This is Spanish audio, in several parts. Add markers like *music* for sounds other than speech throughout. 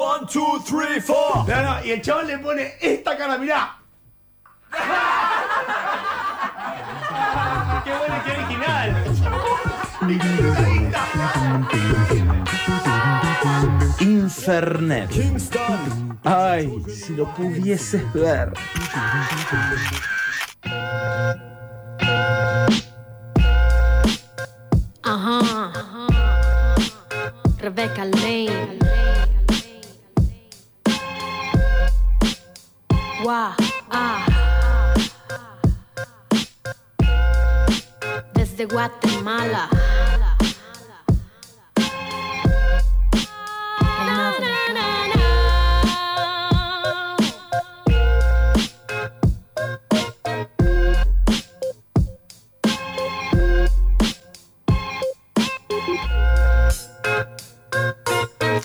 One, two, three, four. No, no, y el chaval le pone esta cara, mirá. *laughs* ¡Qué bueno, qué original! Infernet. Ay, si lo pudieses ver. Ajá. Rebecca Desde Guatemala.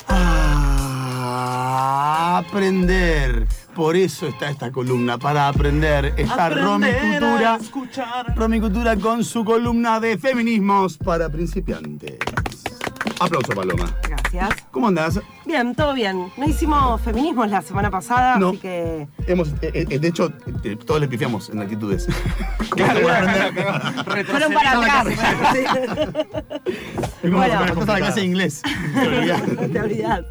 Ah, aprender. Por eso está esta columna, para aprender. Está Romy Cultura. Romy Cultura con su columna de feminismos para principiantes. Aplauso, Paloma. Gracias. *laughs* ¿Cómo andás? Bien, todo bien. No hicimos feminismos la semana pasada, No. así que. Hemos, eh, eh, de hecho, eh, todos le pifiamos en actitudes. *laughs* *laughs* Fueron para atrás. Es como Bueno. cuando la clase de inglés. Te olvidás.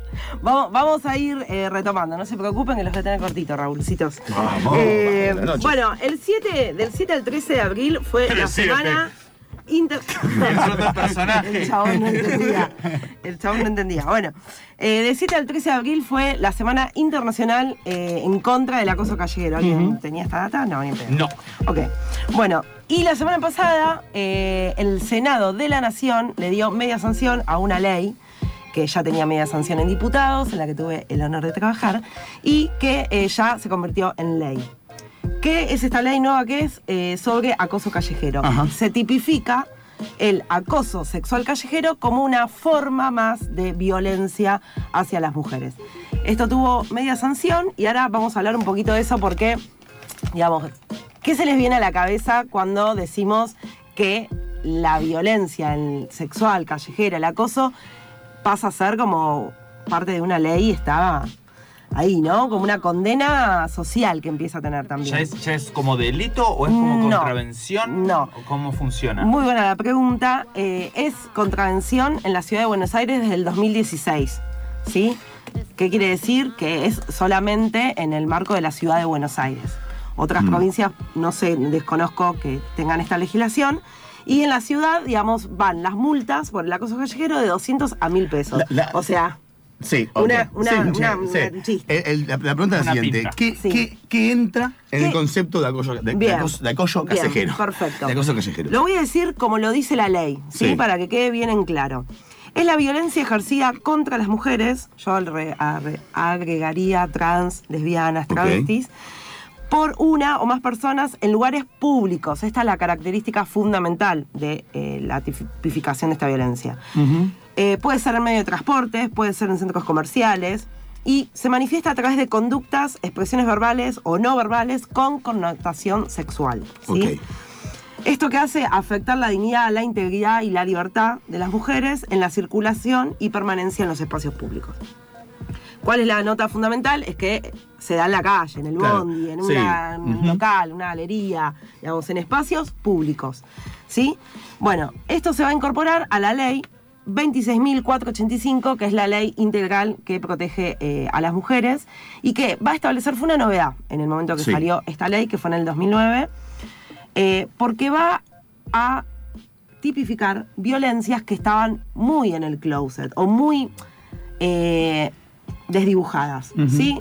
Vamos, vamos a ir eh, retomando, no se preocupen que los voy a tener cortitos, Raúlcitos. Vamos. Eh, Buenas noches. bueno, el 7, del 7 al 13 de abril fue la semana inter... El chabón no entendía. El chabón no entendía. Bueno, eh, del 7 al 13 de abril fue la semana internacional eh, en contra del acoso callejero. ¿Alguien tenía esta data? No, ni. No. Ok. Bueno, y la semana pasada eh, el Senado de la Nación le dio media sanción a una ley que ya tenía media sanción en diputados, en la que tuve el honor de trabajar, y que eh, ya se convirtió en ley. ¿Qué es esta ley nueva que es eh, sobre acoso callejero? Ajá. Se tipifica el acoso sexual callejero como una forma más de violencia hacia las mujeres. Esto tuvo media sanción y ahora vamos a hablar un poquito de eso porque, digamos, ¿qué se les viene a la cabeza cuando decimos que la violencia el sexual callejera, el acoso, pasa a ser como parte de una ley y está ahí, ¿no? Como una condena social que empieza a tener también. ¿Ya es, ¿Ya es como delito o es como No. contravención? No. ¿O ¿Cómo funciona? Muy buena la pregunta. Eh, es contravención en la ciudad de Buenos Aires desde el 2016. ¿Sí? ¿Qué quiere decir? Que es solamente en el marco de la ciudad de Buenos Aires. Otras provincias, no sé, desconozco que tengan esta legislación. Y en la ciudad, digamos, van las multas por el acoso callejero de 200 a 1000 pesos. La- la- o sea, Sí. Una- una- Sí, una- sí. un chiste. El- el- la, la pregunta es la siguiente. ¿Qué, Sí. qué- qué entra en el concepto de acoso, de, acoso, de acoso Bien, perfecto. De acoso callejero. Lo voy a decir como lo dice la ley, ¿sí? Sí. Para que quede bien en claro. Es la violencia ejercida contra las mujeres, yo re- agregaría trans, lesbianas, travestis, por una o más personas en lugares públicos. Esta es la característica fundamental de eh, la tipificación de esta violencia. Eh, puede ser en medio de transportes, puede ser en centros comerciales y se manifiesta a través de conductas, expresiones verbales o no verbales con connotación sexual. ¿sí? Ok. Esto que hace afectar la dignidad, la integridad y la libertad de las mujeres en la circulación y permanencia en los espacios públicos. ¿Cuál es la nota fundamental? Es que se da en la calle, en el Claro, bondi, en, sí. una- en un Ujú. local, una galería, digamos, en espacios públicos. ¿Sí? Bueno, esto se va a incorporar a la ley 26.485, que es la ley integral que protege eh, a las mujeres y que va a establecer, fue una novedad en el momento que Sí. salió esta ley, que fue en el 2009, eh, porque va a tipificar violencias que estaban muy en el closet o muy eh, desdibujadas, ¿sí?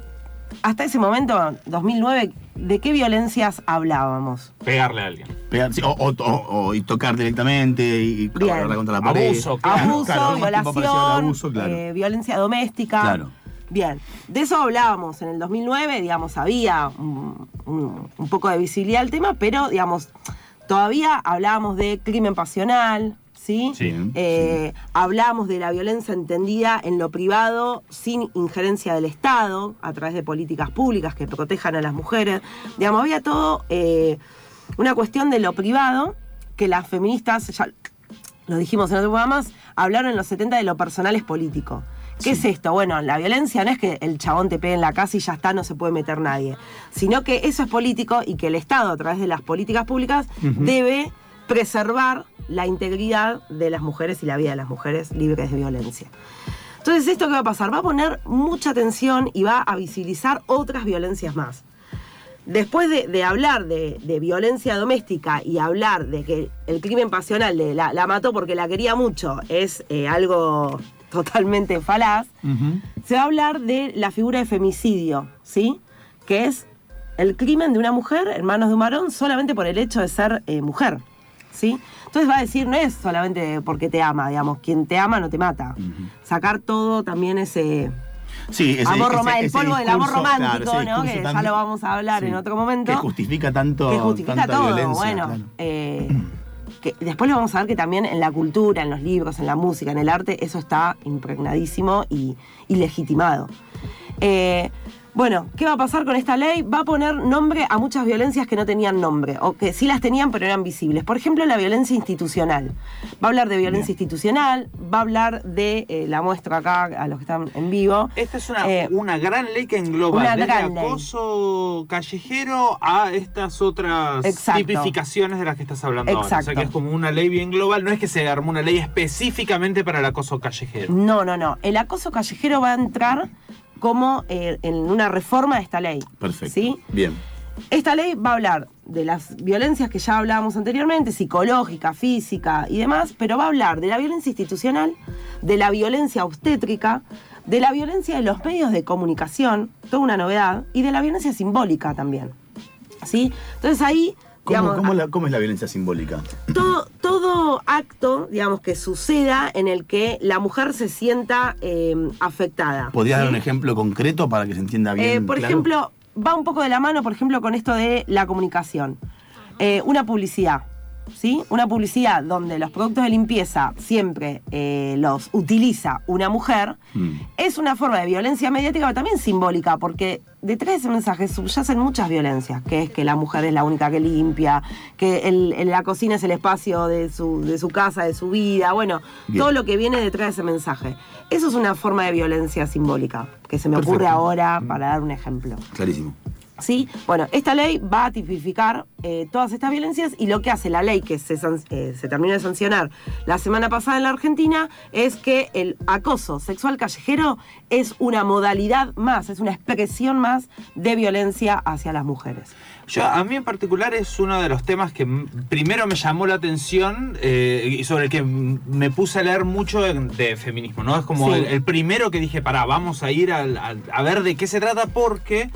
Hasta ese momento, 2009, ¿de qué violencias hablábamos? Pegarle a alguien. Pegar- sí, o, o- o- o- y tocar directamente y agarrarla contra la pared. Abuso, Claro, abuso, claro, al violación, abuso, claro. eh, violencia doméstica. Claro. Bien, de eso hablábamos en el 2009, digamos, había un, un- un poco de visibilidad al tema, pero, digamos, todavía hablábamos de crimen pasional, ¿sí? Sí, Eh, Hablábamos de la violencia entendida en lo privado sin injerencia del Estado, a través de políticas públicas que protejan a las mujeres. Digamos, había todo eh, una cuestión de lo privado que las feministas, ya lo dijimos en otro programa más, hablaron en los 70 de lo personal es político. ¿Qué es esto? Bueno, la violencia no es que el chabón te pegue en la casa y ya está, no se puede meter nadie, sino que eso es político y que el Estado, a través de las políticas públicas, debe preservar la integridad de las mujeres y la vida de las mujeres libres de violencia. Entonces, ¿esto qué va a pasar? Va a poner mucha atención y va a visibilizar otras violencias más. Después de, de hablar de, de violencia doméstica y hablar de que el crimen pasional de la, la mató porque la quería mucho es eh, algo totalmente falaz, se va a hablar de la figura de femicidio, ¿sí? Que es el crimen de una mujer en manos de un varón solamente por el hecho de ser eh, mujer, ¿sí? Entonces va a decir, no es solamente porque te ama, digamos, quien te ama no te mata. Sacar todo también ese... Sí, ese, amor ese- el polvo del amor romántico, claro, ¿no? Que ya lo vamos a hablar sí, en otro momento. Que justifica tanto. que justifica tanta todo. violencia, bueno, claro. eh, que después lo vamos a ver que también en la cultura, en los libros, en la música, en el arte, eso está impregnadísimo y, y legitimado. Eh, bueno, ¿qué va a pasar con esta ley? Va a poner nombre a muchas violencias que no tenían nombre, o que sí las tenían pero eran visibles. Por ejemplo, la violencia institucional. Va a hablar de violencia institucional, va a hablar de, eh, la muestra acá a los que están en vivo. Esta es una, Eh, una gran ley que engloba una desde gran ley. acoso callejero a estas otras Exacto. tipificaciones de las que estás hablando ahora. O sea Exacto. que es como una ley bien global, no es que se armó una ley específicamente para el acoso callejero. No, no, no. El acoso callejero va a entrar como eh, en una reforma de esta ley. Perfecto. ¿Sí? Bien. Esta ley va a hablar de las violencias que ya hablábamos anteriormente, psicológica, física y demás, pero va a hablar de la violencia institucional, de la violencia obstétrica, de la violencia de los medios de comunicación, toda una novedad, y de la violencia simbólica también. ¿Sí? Entonces ahí, ¿Cómo, digamos, cómo la- cómo es la violencia simbólica? *clears throat* todo, todo acto, digamos, que suceda en el que la mujer se sienta eh, afectada. ¿Podrías ¿sí? dar un ejemplo concreto para que se entienda bien? Eh, por claro? ejemplo, va un poco de la mano, por ejemplo, con esto de la comunicación. Eh, una publicidad, ¿sí? Una publicidad donde los productos de limpieza siempre eh, los utiliza una mujer, Mm. es una forma de violencia mediática, pero también simbólica, porque detrás de ese mensaje subyacen muchas violencias, que es que la mujer es la única que limpia, que el- el- la cocina es el espacio de su, de su casa, de su vida, bueno, Bien. todo lo que viene detrás de ese mensaje. Eso es una forma de violencia simbólica, que se me ocurre ahora para dar un ejemplo. Clarísimo. ¿Sí? Bueno, esta ley va a tipificar eh, todas estas violencias y lo que hace la ley que se, eh, se terminó de sancionar la semana pasada en la Argentina es que el acoso sexual callejero es una modalidad más, es una expresión más de violencia hacia las mujeres. Yo, a mí en particular es uno de los temas que primero me llamó la atención eh, y sobre el que me puse a leer mucho de feminismo, ¿no? Es como Sí. el, el primero que dije, pará, vamos a ir a ver de qué se trata porque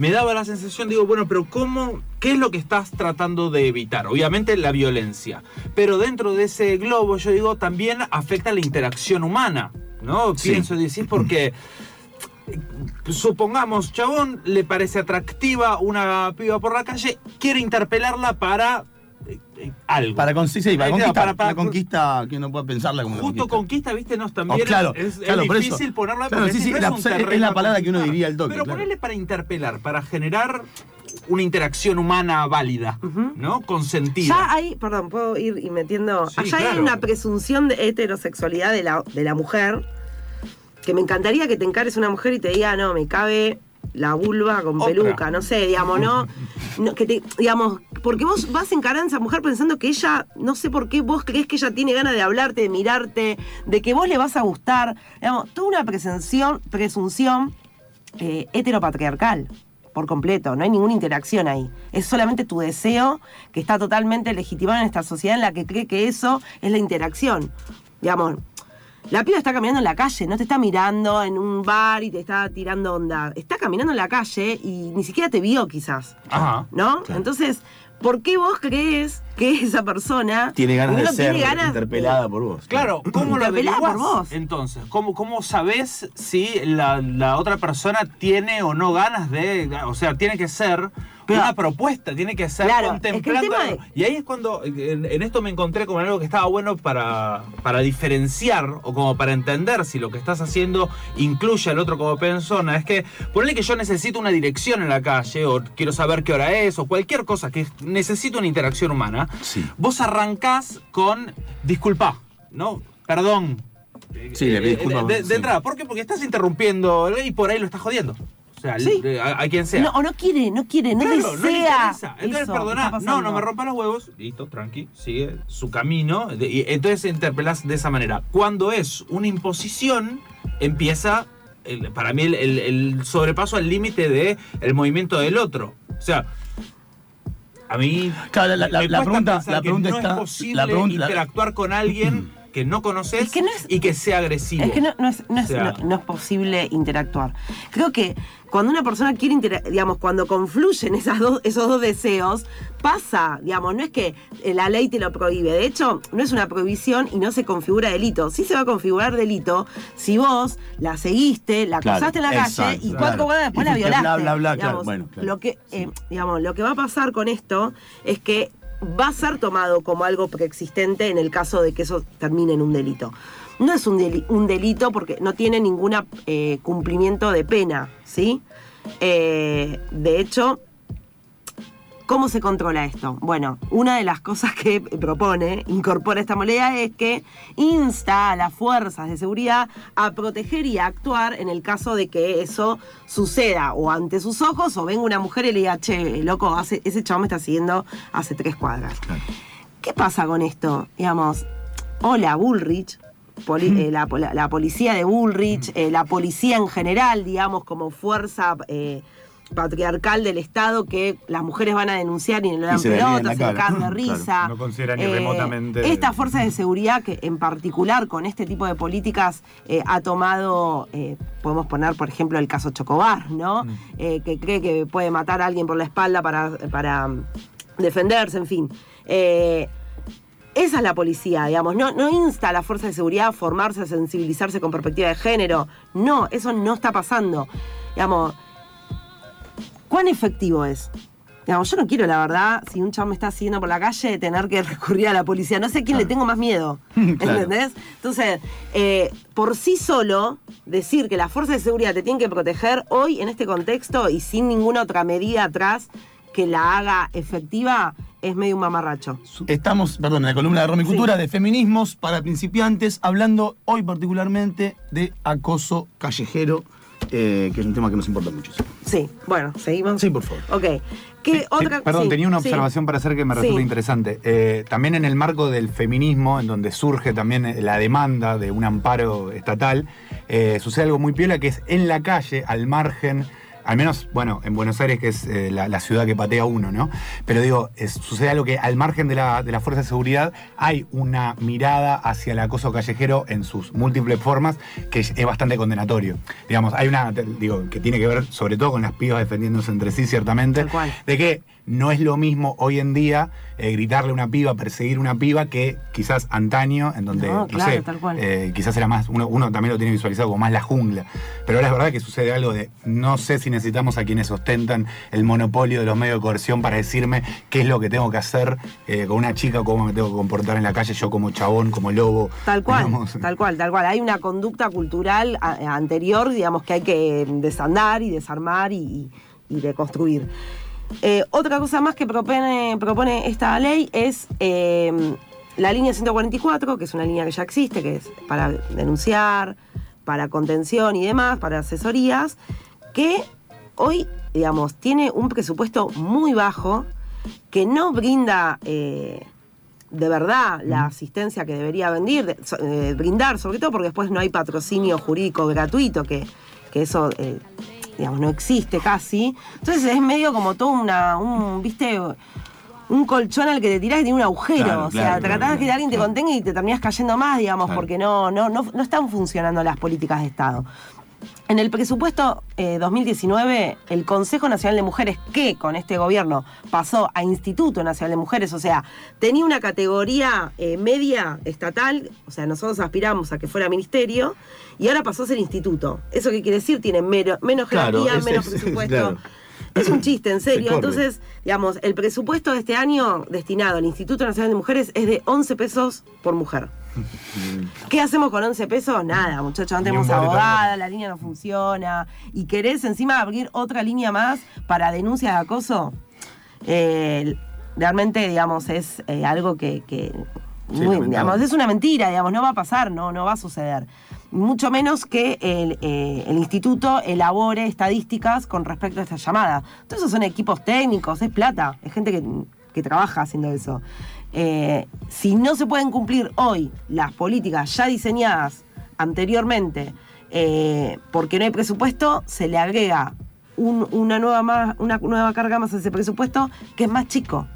me daba la sensación, digo, bueno, pero ¿cómo, qué es lo que estás tratando de evitar? Obviamente la violencia, pero dentro de ese globo, yo digo, también afecta la interacción humana, ¿no? Sí. Pienso decir porque supongamos, chabón, le parece atractiva una piba por la calle, quiere interpelarla para eh, eh, algo. Para, con- sí, sí, para conquistar. para- para- la conquista que uno puede pensarla como una Justo conquista. conquista, viste, no, también Oh, claro, es, por eso. difícil ponerla Claro, porque sí, si sí, no la- es, es la palabra que uno diría al toque, Pero claro. ponerle para interpelar, para generar una interacción humana válida, ¿no? Consentida. Ya hay, perdón, puedo ir y metiendo. Sí, allá hay una presunción de heterosexualidad de la, de la mujer. Que me encantaría que te encares una mujer y te diga, no, me cabe la vulva con peluca, no sé, digamos, no, *laughs* no, que te, digamos, porque vos vas a encarar a esa mujer pensando que ella, no sé por qué vos crees que ella tiene ganas de hablarte, de mirarte, de que vos le vas a gustar, digamos, toda una presunción, presunción eh, heteropatriarcal por completo, no hay ninguna interacción ahí. Es solamente tu deseo que está totalmente legitimado en esta sociedad en la que cree que eso es la interacción. Digamos, la piba está caminando en la calle, no te está mirando en un bar y te está tirando onda. Está caminando en la calle y ni siquiera te vio quizás, Ajá. ¿no? Claro. Entonces, ¿por qué vos crees que esa persona Tiene ganas de ser ganas interpelada por vos. Claro, ¿cómo lo Interpelada por vos. Entonces, ¿cómo, cómo sabes si la, la otra persona tiene o no ganas de. O sea, tiene que ser Pero- una propuesta, tiene que ser Claro, es que contemplando. tema algo. es- Y ahí es cuando. En, en esto me encontré con algo que estaba bueno para, para diferenciar o como para entender si lo que estás haciendo incluye al otro como persona. Es que ponle que yo necesito una dirección en la calle o quiero saber qué hora es o cualquier cosa que necesito una interacción humana. Sí. Vos arrancás con disculpa, ¿no? Perdón. Sí, le pedí eh, disculpas, De, de sí. entrada, ¿por qué? Porque estás interrumpiendo y por ahí lo estás jodiendo. O sea, Sí. a, a quien sea. No, o no quiere, no quiere, no Claro, desea. no le interesa. Entonces, eso perdoná, no, no me rompa los huevos. Listo, tranqui, sigue su camino. De- y entonces interpelás de esa manera. Cuando es una imposición, empieza, el- para mí, el, el- el sobrepaso al límite del el movimiento del otro. O sea, a mí Claro, la- la- me la pregunta- la que pregunta no está- es posible la pregunta- la- interactuar con alguien que no conoces Es que no es- y que sea agresivo. Es que no, no es, no, es, O sea- no- no es posible interactuar. Creo que cuando una persona quiere interactuar, digamos, cuando confluyen esas dos, esos dos deseos, pasa, digamos, no es que eh, la ley te lo prohíbe. De hecho, no es una prohibición y no se configura delito. Sí se va a configurar delito si vos la seguiste, la Claro, cruzaste en la calle y claro. cuatro horas después Y la violaste. bla, bla, bla, claro, bueno, claro. Lo que, eh, digamos, lo que va a pasar con esto es que va a ser tomado como algo preexistente en el caso de que eso termine en un delito. No es un, deli- un delito porque no tiene ningún cumplimiento de pena, ¿sí? Eh, de hecho, ¿Cómo se controla esto? Bueno, una de las cosas que propone, incorpora esta moneda, es que insta a las fuerzas de seguridad a proteger y a actuar en el caso de que eso suceda o ante sus ojos o venga una mujer y le diga, che, loco, hace- ese chabón me está siguiendo hace tres cuadras. ¿Qué pasa con esto? Digamos, hola Bullrich, poli- eh, la, la- la policía de Bullrich, eh, la policía en general, digamos, como fuerza eh, patriarcal del Estado que las mujeres van a denunciar y no le dan la se le cagan de Claro, risa. no considera ni remotamente- Estas fuerzas de seguridad que en particular con este tipo de políticas eh, ha tomado, eh, podemos poner por ejemplo el caso Chocobar, ¿no? Mm. Eh, que cree que puede matar a alguien por la espalda para, para mm, defenderse, en fin. Eh, esa es la policía, digamos. No, no insta a la fuerza de seguridad a formarse, a sensibilizarse con perspectiva de género. No, eso no está pasando. Digamos, ¿cuán efectivo es? Digamos, yo no quiero, la verdad, si un chavo me está siguiendo por la calle, tener que *laughs* recurrir a la policía. No sé a quién le tengo más miedo. *laughs* Claro. ¿Entendés? Entonces, eh, por sí solo, decir que las fuerzas de seguridad te tienen que proteger hoy en este contexto y sin ninguna otra medida atrás que la haga efectiva es medio un mamarracho. Estamos, perdón, en la columna de Romy Cultura de feminismos para principiantes, hablando hoy particularmente de acoso callejero, eh, que es un tema que nos importa mucho. Sí, bueno, seguimos. Sí, por favor. Ok. ¿Qué Sí, otra sí, perdón, sí, tenía una sí. observación para hacer que me resulta Sí. interesante. Eh, también en el marco del feminismo, en donde surge también la demanda de un amparo estatal, eh, sucede algo muy piola que es en la calle, al margen. Al menos, bueno, en Buenos Aires, que es eh, la, la ciudad que patea uno, ¿no? Pero digo, es- sucede algo que al margen de la, de la fuerza de seguridad hay una mirada hacia el acoso callejero en sus múltiples formas que es, es bastante condenatorio. Digamos, hay una, digo, que tiene que ver sobre todo con las pibas defendiéndose entre sí, ciertamente, de que no es lo mismo hoy en día eh, gritarle a una piba, perseguir a una piba, que quizás antaño, en donde, No, no, claro, sé, tal cual. eh, quizás era más, uno, uno también lo tiene visualizado como más la jungla. Pero ahora es verdad que sucede algo de, no sé si necesitamos a quienes ostentan el monopolio de los medios de coerción para decirme qué es lo que tengo que hacer eh, con una chica, cómo me tengo que comportar en la calle, yo como chabón, como lobo. Tal cual, digamos. tal cual, tal cual. Hay una conducta cultural a- anterior, digamos, que hay que desandar y desarmar y, y deconstruir. Eh, otra cosa más que propone, propone esta ley es eh, la línea 144, que es una línea que ya existe, que es para denunciar, para contención y demás, para asesorías, que hoy, digamos, tiene un presupuesto muy bajo, que no brinda eh, de verdad la asistencia que debería vendir, brindar, sobre todo porque después no hay patrocinio jurídico gratuito, que, que eso, digamos, no existe casi. Entonces es medio como todo una, un, viste, un colchón al que te tirás y tiene un agujero. Claro, o sea, claro, tratás claro, de que alguien te contenga y te terminás cayendo más, digamos, porque no, no, no, no están funcionando las políticas de Estado. En el presupuesto eh, 2019, el Consejo Nacional de Mujeres, que con este gobierno pasó a Instituto Nacional de Mujeres, o sea, tenía una categoría eh, media estatal, o sea, nosotros aspiramos a que fuera ministerio, y ahora pasó a ser instituto. ¿Eso qué quiere decir? Tiene mero- menos jerarquía, menos es- *laughs* presupuesto. claro. Es un chiste, en serio. Entonces, digamos, el presupuesto de este año destinado al Instituto Nacional de Mujeres es de 11 pesos por mujer. ¿Qué hacemos con 11 pesos? Nada, muchachos, no tenemos abogada, la línea no funciona. ¿Y querés encima abrir otra línea más para denuncias de acoso? Eh, realmente, digamos, es eh, algo que, que Sí, muy- lamentable. digamos, es una mentira, digamos, no va a pasar, no, no va a suceder. Mucho menos que el, eh, el instituto elabore estadísticas con respecto a esta llamada. Todos esos son equipos técnicos, es plata, es gente que, que trabaja haciendo eso. Eh, si no se pueden cumplir hoy las políticas ya diseñadas anteriormente, eh, porque no hay presupuesto, se le agrega un- una, nueva más, una nueva carga más a ese presupuesto que es más chico.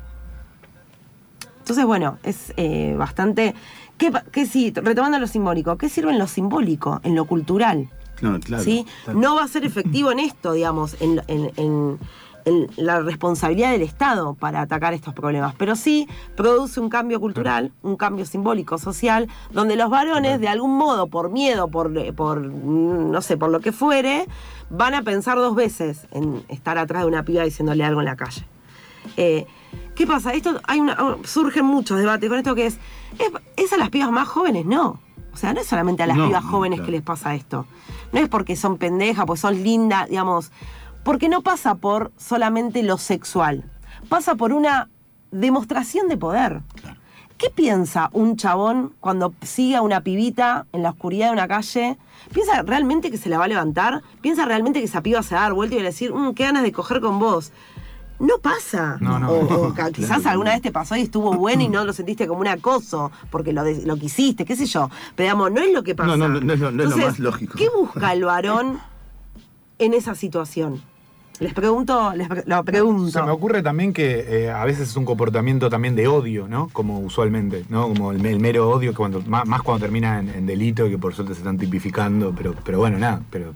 Entonces, bueno, es bastante... ¿Qué, qué sí, retomando lo simbólico, ¿qué sirve en lo simbólico, en lo cultural? Claro, claro. ¿sí? Claro. No va a ser efectivo en esto, digamos, en, en- en- en la responsabilidad del Estado para atacar estos problemas, pero sí produce un cambio cultural, un cambio simbólico, social, donde los varones, de algún modo, por miedo, por, por no sé, por lo que fuere, van a pensar dos veces en estar atrás de una piba diciéndole algo en la calle. Eh, ¿Qué pasa? Esto hay una, surgen muchos debates con esto que es, es, es a las pibas más jóvenes, no. O sea, no es solamente a las No, pibas jóvenes claro. que les pasa esto. No es porque son pendejas, porque son lindas, digamos. Porque no pasa por solamente lo sexual. Pasa por una demostración de poder. ¿Qué piensa un chabón cuando sigue a una pibita en la oscuridad de una calle? ¿Piensa realmente que se la va a levantar? ¿Piensa realmente que esa piba se va a dar vuelta y va a decir, "Mm, qué ganas de coger con vos? No pasa. No, no. O, *laughs* quizás Claro. alguna vez te pasó y estuvo bueno y no lo sentiste como un acoso porque lo, de- lo quisiste, qué sé yo. Pero digamos, no es lo que pasa. No, no, no es lo- es más lógico. ¿Qué busca el varón en esa situación? Les pregunto, les pre- lo pregunto. Se me ocurre también que eh, a veces es un comportamiento también de odio, ¿no? Como usualmente, ¿no? Como el, el mero odio, que cuando, más, más cuando termina en, en delito, que por suerte se están tipificando, pero, pero bueno, nada, pero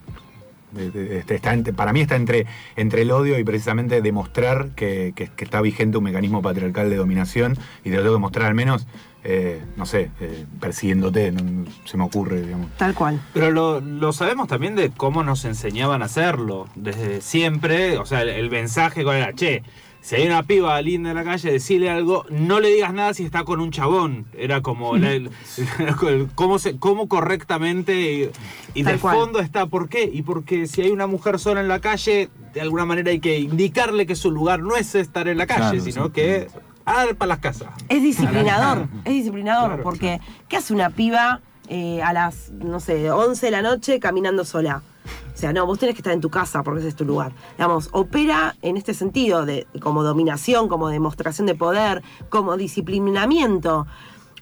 está entre- para mí está entre, entre el odio y precisamente demostrar que, que- que está vigente un mecanismo patriarcal de dominación y te lo tengo que mostrar al menos, eh, no sé, eh, persiguiéndote, no- no- se me ocurre, digamos. Tal cual. Pero lo, lo sabemos también de cómo nos enseñaban a hacerlo. Desde siempre, o sea, el, el mensaje cuál era, che, si hay una piba linda en la calle, decirle algo, no le digas nada si está con un chabón. Era como *laughs* la- el- el- *laughs* cómo, se, cómo correctamente y, y Tal de cual. fondo está por qué. Y porque si hay una mujer sola en la calle, de alguna manera hay que indicarle que su lugar no es estar en la calle, Claro, sino sí. que para las casas. Es disciplinador, *laughs* es disciplinador, Claro, porque ¿qué hace una piba eh, a las, no sé, 11 de la noche caminando sola? O sea, no, vos tenés que estar en tu casa porque ese es tu lugar. Digamos, opera en este sentido, de, como dominación, como demostración de poder, como disciplinamiento.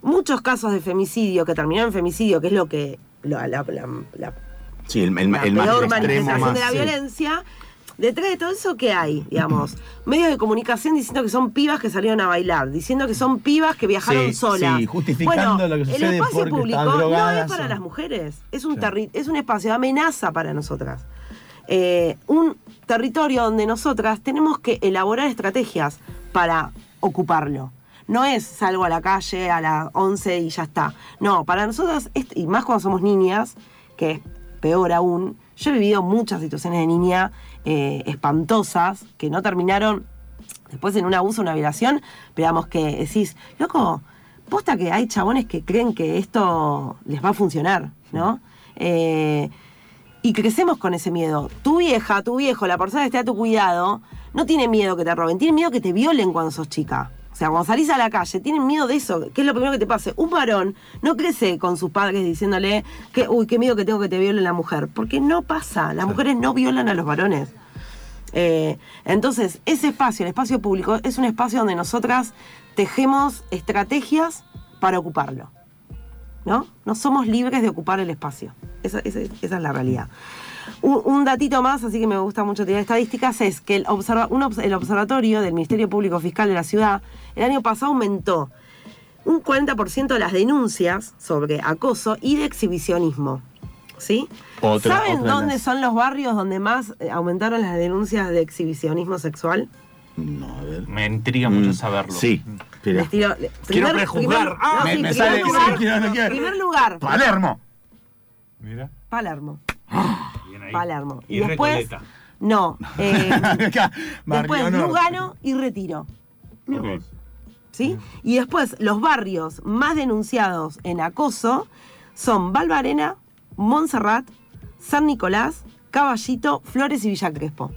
Muchos casos de femicidio que terminaron en femicidio, que es lo que la, la- la- la Sí, el, el, el más peor extremo manifestación más. de la sí. violencia. Detrás de todo eso, ¿qué hay? Digamos, medios de comunicación diciendo que son pibas que salieron a bailar, diciendo que son pibas que viajaron Sí, solas. sí, justificando lo que el sucede espacio porque público no es para o- las mujeres, es un, es un espacio de amenaza para nosotras. Eh, un territorio donde nosotras tenemos que elaborar estrategias para ocuparlo. No es salgo a la calle a las 11 y ya está. No, para nosotras, y más cuando somos niñas, que es peor aún, yo he vivido muchas situaciones de niña eh, espantosas que no terminaron después en un abuso, una violación, pero digamos que decís, loco, posta que hay chabones que creen que esto les va a funcionar, ¿no? Eh, y crecemos con ese miedo. Tu vieja, tu viejo, la persona que esté a tu cuidado, no tiene miedo que te roben, tiene miedo que te violen cuando sos chica. O sea, cuando salís a la calle, tienen miedo de eso. ¿Qué es lo primero que te pase? Un varón no crece con sus padres diciéndole que, uy, qué miedo que tengo que te violen la mujer. Porque no pasa. Las mujeres no violan a los varones. Eh, entonces, ese espacio, el espacio público, es un espacio donde nosotras tejemos estrategias para ocuparlo. ¿No? No somos libres de ocupar el espacio. Esa, esa- esa es la realidad. Un, un datito más, así que me gusta mucho tirar estadísticas, es que el, observa- un el observatorio del Ministerio Público Fiscal de la ciudad el año pasado aumentó un 40% de las denuncias sobre acoso y de exhibicionismo. ¿Sí? Otra- ¿Saben dónde son los barrios donde más eh, aumentaron las denuncias de exhibicionismo sexual? No, a ver. Me intriga mucho Mm, saberlo. Sí, mira. Les tiro- le- Quiero prejuzgar. Ah, no, me- sí, me primer sale- lugar, sí, quiero- no quiero. primer lugar, Palermo. Mira. Palermo. Ahí. Palermo. Y, después, Recoleta. no, *laughs* eh, después Norte. Lugano y Retiro. Ok. ¿Sí? Y después los barrios más denunciados en acoso son Valvarena, Montserrat, San Nicolás, Caballito, Flores y Villa Crespo.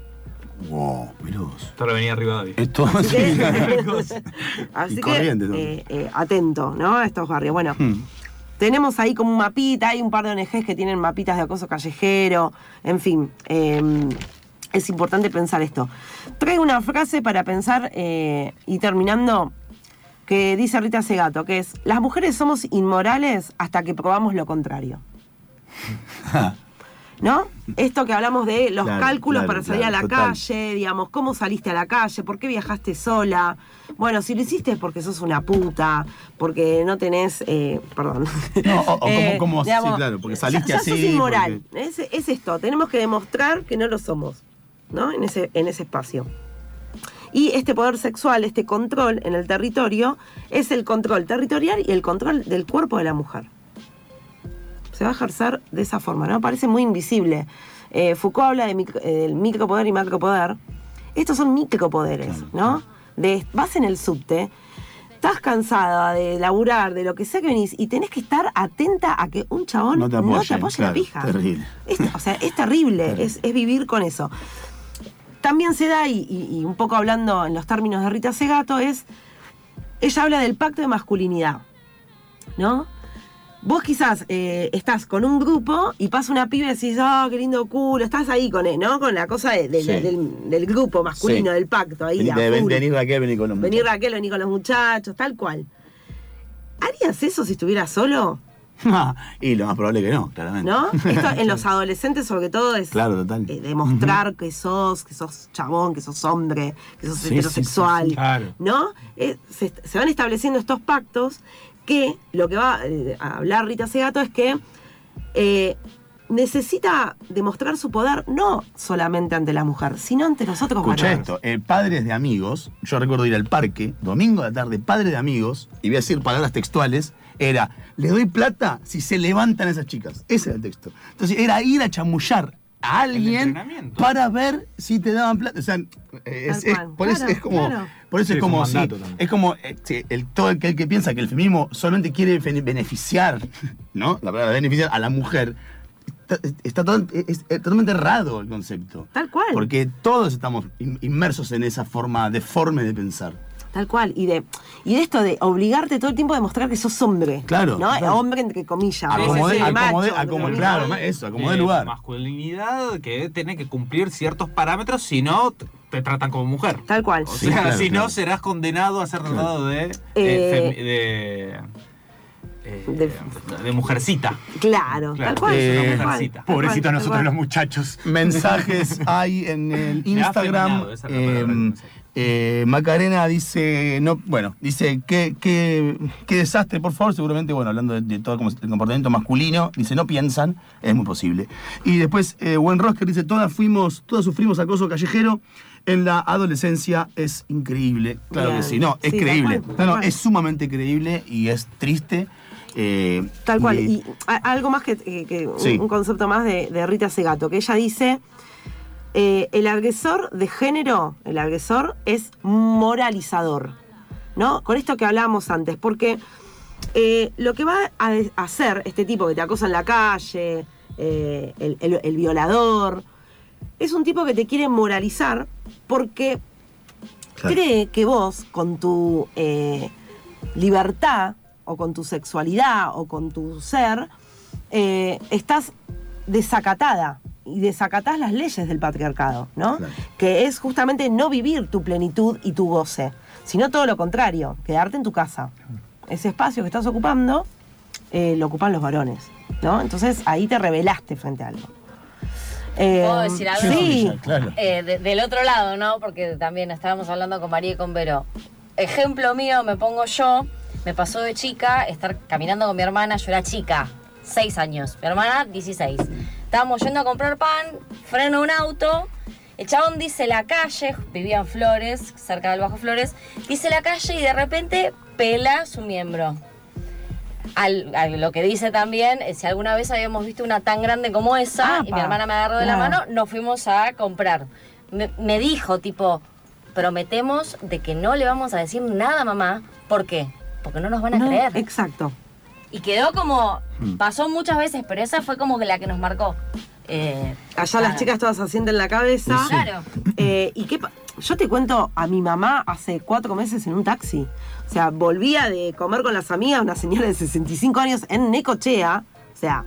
Wow, mirá vos. Esto lo venía arriba de Esto sí. *laughs* *laughs* Así Y que, Corrientes también. eh, eh, atento, ¿no? A estos barrios. Bueno, Hmm. Tenemos ahí como un mapita, hay un par de ONGs que tienen mapitas de acoso callejero, en fin. eh, es importante pensar esto. Traigo una frase para pensar eh, y terminando que dice Rita Segato, que es, las mujeres somos inmorales hasta que probamos lo contrario. *laughs* ¿No? Esto que hablamos de los Claro, cálculos claro, para salir claro, a la total. calle, digamos, cómo saliste a la calle, por qué viajaste sola. Bueno, si lo hiciste es porque sos una puta, porque no tenés, eh, perdón. No, o- o como- *laughs* Eh, como- sí, claro, porque saliste ya, ya así, sos inmoral. Es, es esto, tenemos que demostrar que no lo somos, ¿no? En ese, en ese espacio. Y este poder sexual, este control en el territorio, es el control territorial y el control del cuerpo de la mujer. Se va a ejercer de esa forma, ¿no? Parece muy invisible. Eh, Foucault habla de micro- eh, del micropoder y macropoder. Estos son micropoderes, ¿no? De, vas en el subte, estás cansada de laburar, de lo que sea que venís, y tenés que estar atenta a que un chabón No te no apoye, te apoye la pija. terrible. Es- o sea, es *laughs* terrible, es, es vivir con eso. También se da, y, y- y un poco hablando en los términos de Rita Segato, es. Ella habla del pacto de masculinidad. ¿No? Vos quizás eh, estás con un grupo y pasa una piba y decís, oh, qué lindo culo, estás ahí con él, ¿no? Con la cosa de- de- Sí. del, del grupo masculino, Sí. del pacto, ahí. Vení, a ven- full. vení Raquel, vení con los Venir. Raquel, venir con los muchachos, tal cual. ¿Harías eso si estuvieras solo? *laughs* y lo más probable que no, claramente. ¿No? Esto en *laughs* los adolescentes sobre todo es Claro, total. eh, demostrar que sos, que sos chabón, que sos hombre, que sos Sí, sí, heterosexual, sí, sí, claro. ¿no? Eh, se, se van estableciendo estos pactos que lo que va eh, a hablar Rita Segato es que eh, necesita demostrar su poder no solamente ante la mujer, sino ante los otros Escucha varones. esto, eh, padres de amigos, yo recuerdo ir al parque, domingo de la tarde, padre de amigos, y voy a decir palabras textuales, era, le doy plata si se levantan esas chicas. Ese era el texto. Entonces era ir a chamullar a alguien para ver si te daban plata. O sea, es, es- por eso claro, es como, claro. por eso Sí, es es como mandato también. es como eh, sí, el, todo aquel que piensa que el feminismo solamente quiere bene- beneficiar, ¿no? La palabra beneficiar a la mujer. Está, está todo- es- es totalmente errado el concepto. Tal cual. Porque todos estamos in- inmersos en esa forma deforme de pensar. Tal cual. Y de, y de esto de obligarte todo el tiempo a demostrar que sos hombre. Claro, ¿no? claro. Hombre entre comillas. Acomodé, sí, sí. acomodé, macho, claro, eso, acomodé Eh, lugar. Masculinidad que tiene que cumplir ciertos parámetros, si no, te- tratan como mujer. Tal cual. O Sí, sea, claro, si claro. no, serás condenado a ser tratado de. eh, Eh, de, eh, de- de mujercita. Claro, Claro, tal cual. eh, mujercita. tal Pobrecitos nosotros los muchachos. Mensajes *laughs* hay en el Instagram. que eh, eh, Macarena dice, no, bueno, dice, qué, qué, qué desastre, por favor, seguramente, bueno, hablando de, de todo como el comportamiento masculino, dice, no piensan, es muy posible. Y después, eh, Buen Rosker dice, todas fuimos, todas sufrimos acoso callejero en la adolescencia, es increíble. Claro Bien. que sí, no, es Sí, creíble. no, es sumamente creíble y es triste. Eh, Tal cual. y- algo más que, que- que un- Sí. un concepto más de, de Rita Segato, que ella dice, eh, el agresor de género, el agresor es moralizador, ¿no? Con esto que hablábamos antes, porque eh, lo que va a hacer este tipo que te acosa en la calle, eh, el, el- el violador, es un tipo que te quiere moralizar porque Claro. cree que vos, con tu eh, libertad, o con tu sexualidad, o con tu ser, eh, estás desacatada. Y desacatás las leyes del patriarcado, ¿no? Claro. Que es justamente no vivir tu plenitud y tu goce, sino todo lo contrario, quedarte en tu casa. Ese espacio que estás ocupando eh, lo ocupan los varones, ¿no? Entonces ahí te rebelaste frente a algo. Eh, ¿Puedo decir algo? Sí, claro. Eh, de- del otro lado, ¿no? Porque también estábamos hablando con María y con Vero. Ejemplo mío, me pongo yo. Me pasó de chica estar caminando con mi hermana. Yo era chica, 6 años. Mi hermana, 16. Estábamos yendo a comprar pan, freno un auto. El chabón dice la calle, vivía en Flores, cerca del Bajo Flores. Dice la calle y de repente pela su miembro. Al, a lo que dice también, eh, si alguna vez habíamos visto una tan grande como esa, y mi hermana me agarró de la mano, nos fuimos a comprar. Me, me dijo, tipo, prometemos de que no le vamos a decir nada a mamá. ¿Por qué? Porque no nos van a no, creer. Exacto. Y quedó como, pasó muchas veces, pero esa fue como que la que nos marcó. Eh, Allá las chicas todas asienten la cabeza. Claro. Eh, ¿Y qué Yo te cuento a mi mamá hace cuatro meses en un taxi. O sea, volvía de comer con las amigas, una señora de 65 años en Necochea. O sea,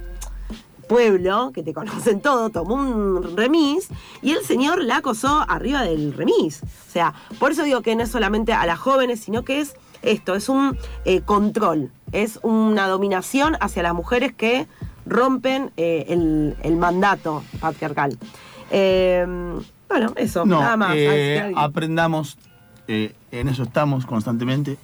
pueblo, que te conocen todo, tomó un remis y el señor la acosó arriba del remis. O sea, por eso digo que no es solamente a las jóvenes, sino que es esto, es un eh, control, es una dominación hacia las mujeres que rompen eh, el, el mandato patriarcal. Eh, bueno, eso, No, nada más. aprendamos, en eso estamos constantemente.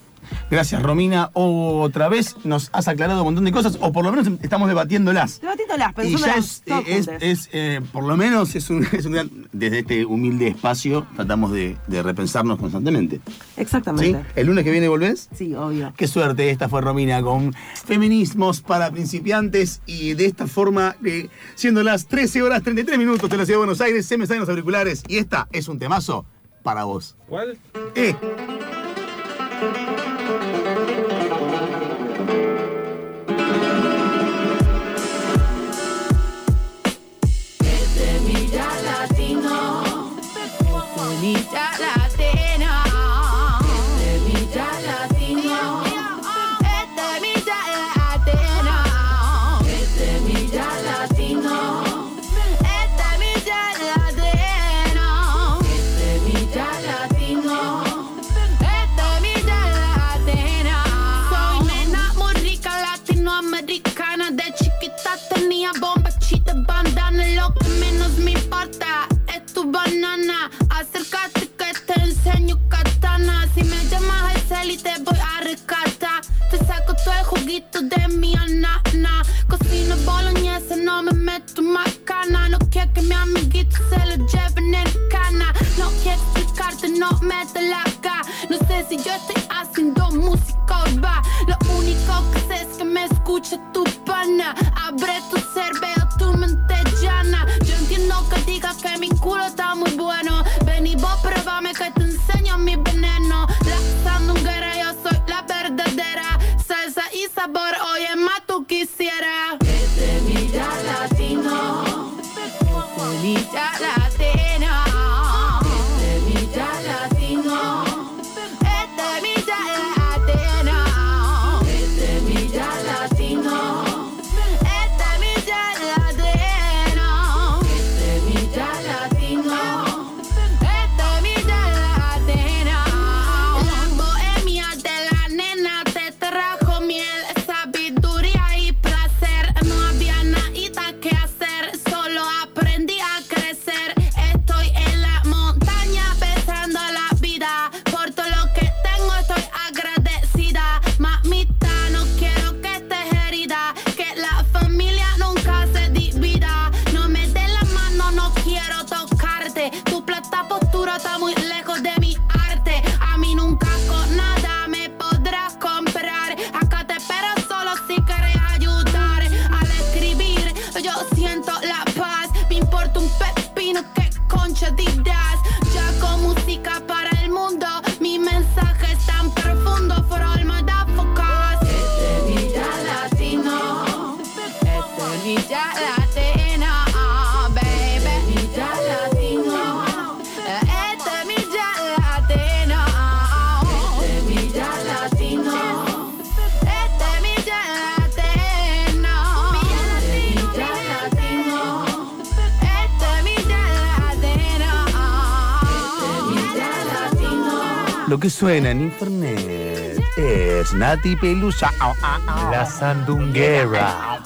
Gracias, Romina. Otra vez nos has aclarado un montón de cosas, o por lo menos estamos debatiéndolas. Debatiéndolas, Y pensándolas ya es, eh, por lo menos es un, *laughs* es un gran- desde este humilde espacio tratamos de, de repensarnos constantemente. ¿sí? Exactamente. ¿El lunes que viene volvés? Sí, obvio. Qué suerte, esta fue Romina con feminismos para principiantes y de esta forma, eh, siendo las 13 horas 33 minutos de la ciudad de Buenos Aires, se me salen los auriculares y esta es un temazo para vos. ¿Cuál? Eh, tenía bombachita, bandana. Lo que menos me importa es tu banana. Acércate que te enseño katana. Si me llamas el cel y te voy a rescatar. Te saco todo el juguito de mi anana. Cocino boloñesa, no me meto macana. No quiero que mi amiguito se lo lleven en cana. No quiero explicarte, no mete la K. No sé si yo estoy haciendo música lo que suena en internet es Nati Pelusa. La. Sandunguera.